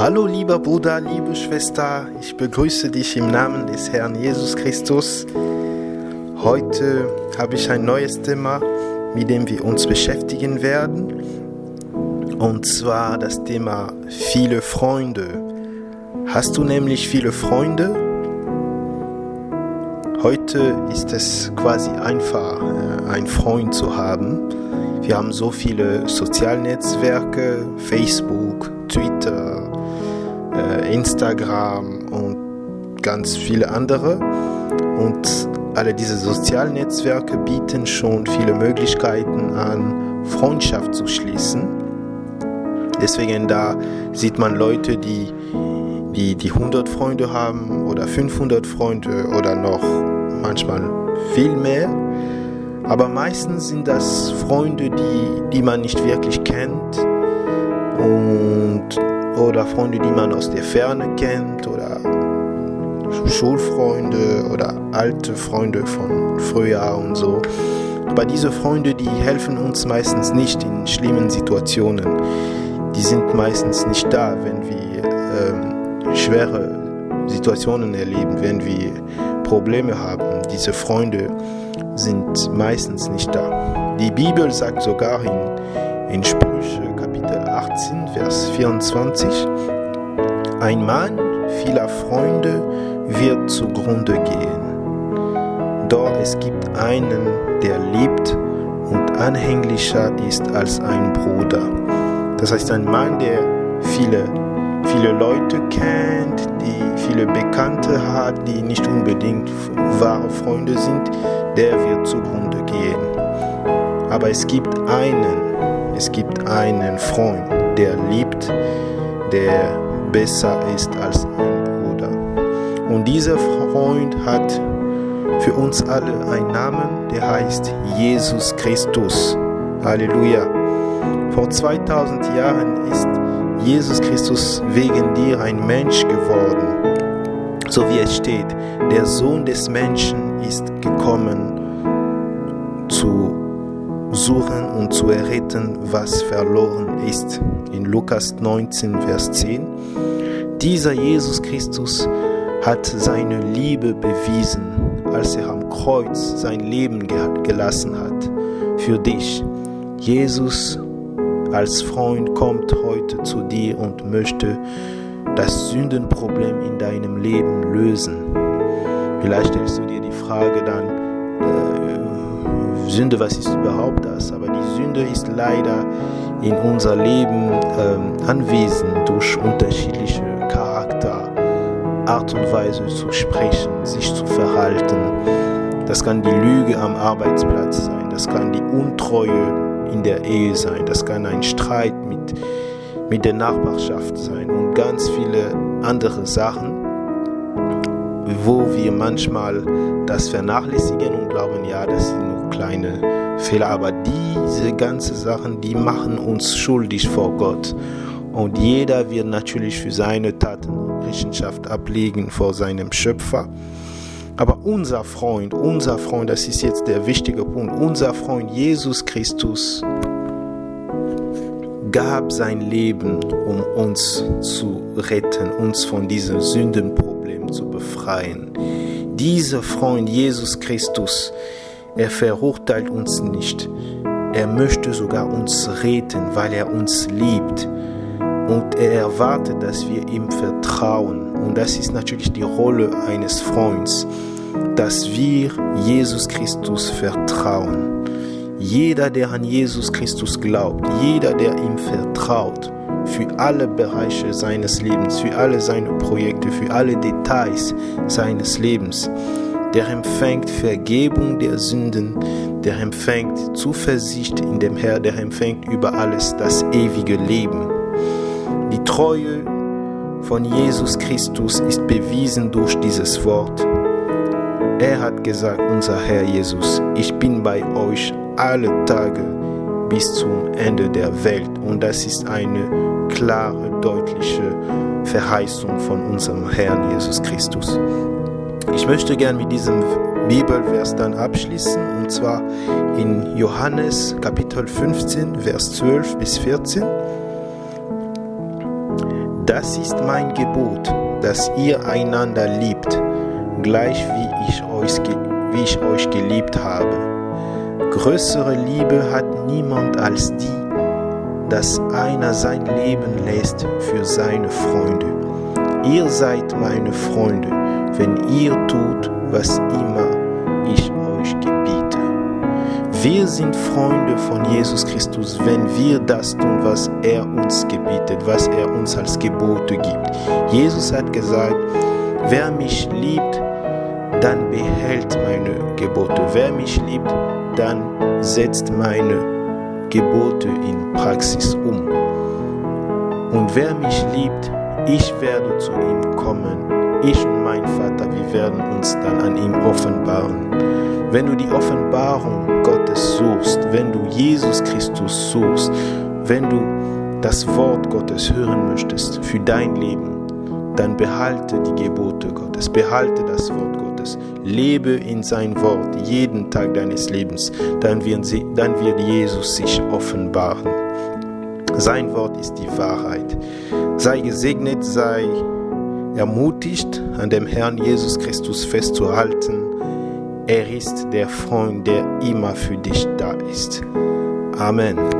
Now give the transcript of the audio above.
Hallo lieber Bruder, liebe Schwester, ich begrüße dich im Namen des Herrn Jesus Christus. Heute habe ich ein neues Thema, mit dem wir uns beschäftigen werden. Und zwar das Thema viele Freunde. Hast du nämlich viele Freunde? Heute ist es quasi einfach, äh, einen Freund zu haben. Wir haben so viele Sozialnetzwerke, Facebook, Twitter, äh, Instagram und ganz viele andere. Und alle diese Sozialnetzwerke bieten schon viele Möglichkeiten an, Freundschaft zu schließen. Deswegen da sieht man Leute, die, die, die 100 Freunde haben oder 500 Freunde oder noch manchmal viel mehr. Aber meistens sind das Freunde, die, die man nicht wirklich kennt und, oder Freunde, die man aus der Ferne kennt oder Schulfreunde oder alte Freunde von früher und so. Aber diese Freunde, die helfen uns meistens nicht in schlimmen Situationen. Die sind meistens nicht da, wenn wir ähm, schwere Situationen erleben, wenn wir Probleme haben. Diese Freunde sind meistens nicht da. Die Bibel sagt sogar in, in Sprüche Kapitel 18, Vers 24, ein Mann vieler Freunde wird zugrunde gehen. Doch es gibt einen, der liebt und anhänglicher ist als ein Bruder. Das heißt, ein Mann, der viele, viele Leute kennt, die viele Bekannte hat, die nicht unbedingt wahre Freunde sind, der wird zugrunde gehen. Aber es gibt einen, es gibt einen Freund, der liebt, der besser ist als ein Bruder. Und dieser Freund hat für uns alle einen Namen, der heißt Jesus Christus. Halleluja. Vor 2000 Jahren ist Jesus Christus wegen dir ein Mensch geworden. So wie es steht, der Sohn des Menschen ist gekommen zu suchen und zu erretten, was verloren ist. In Lukas 19, Vers 10. Dieser Jesus Christus hat seine Liebe bewiesen, als er am Kreuz sein Leben gelassen hat für dich. Jesus als Freund kommt heute zu dir und möchte das Sündenproblem in deinem Leben lösen. Vielleicht stellst du dir die Frage dann, Sünde, was ist überhaupt das? Aber die Sünde ist leider in unser Leben äh, anwesend durch unterschiedliche Charakter, Art und Weise zu sprechen, sich zu verhalten. Das kann die Lüge am Arbeitsplatz sein, das kann die Untreue in der Ehe sein, das kann ein Streit mit, mit der Nachbarschaft sein und ganz viele andere Sachen, wo wir manchmal das vernachlässigen und glauben, ja, das sind nur kleine Fehler, aber diese ganzen Sachen, die machen uns schuldig vor Gott. Und jeder wird natürlich für seine Taten Rechenschaft ablegen vor seinem Schöpfer. Aber unser Freund, unser Freund, das ist jetzt der wichtige Punkt, unser Freund Jesus Christus gab sein Leben, um uns zu retten, uns von diesem Sündenproblem zu befreien. Dieser Freund Jesus Christus, er verurteilt uns nicht. Er möchte sogar uns retten, weil er uns liebt. Und er erwartet, dass wir ihm vertrauen. Und das ist natürlich die Rolle eines Freundes, dass wir Jesus Christus vertrauen. Jeder, der an Jesus Christus glaubt, jeder, der ihm vertraut, für alle Bereiche seines Lebens, für alle seine Projekte, für alle Details seines Lebens, der empfängt Vergebung der Sünden, der empfängt Zuversicht in dem Herrn, der empfängt über alles das ewige Leben. Die Treue von Jesus Christus ist bewiesen durch dieses Wort. Er hat gesagt, unser Herr Jesus, ich bin bei euch alle Tage bis zum Ende der Welt. Und das ist eine klare, deutliche Verheißung von unserem Herrn Jesus Christus. Ich möchte gern mit diesem Bibelvers dann abschließen, und zwar in Johannes Kapitel 15, Vers 12 bis 14. Das ist mein Gebot, dass ihr einander liebt, gleich wie ich euch, wie ich euch geliebt habe. Größere Liebe hat niemand als die, dass einer sein Leben lässt für seine Freunde. Ihr seid meine Freunde, wenn ihr tut, was immer ich euch gebiete. Wir sind Freunde von Jesus Christus, wenn wir das tun, was er uns gebietet, was er uns als Gebote gibt. Jesus hat gesagt, wer mich liebt, dann behält meine Gebote. Wer mich liebt, dann setzt meine Gebote in Praxis um. Und wer mich liebt, ich werde zu ihm kommen. Ich und mein Vater, wir werden uns dann an ihm offenbaren. Wenn du die Offenbarung Gottes suchst, wenn du Jesus Christus suchst, wenn du das Wort Gottes hören möchtest für dein Leben, dann behalte die Gebote Gottes, behalte das Wort Gottes, lebe in sein Wort jeden Tag deines Lebens, dann wird, sie, dann wird Jesus sich offenbaren. Sein Wort ist die Wahrheit. Sei gesegnet, sei ermutigt, an dem Herrn Jesus Christus festzuhalten. Er ist der Freund, der immer für dich da ist. Amen.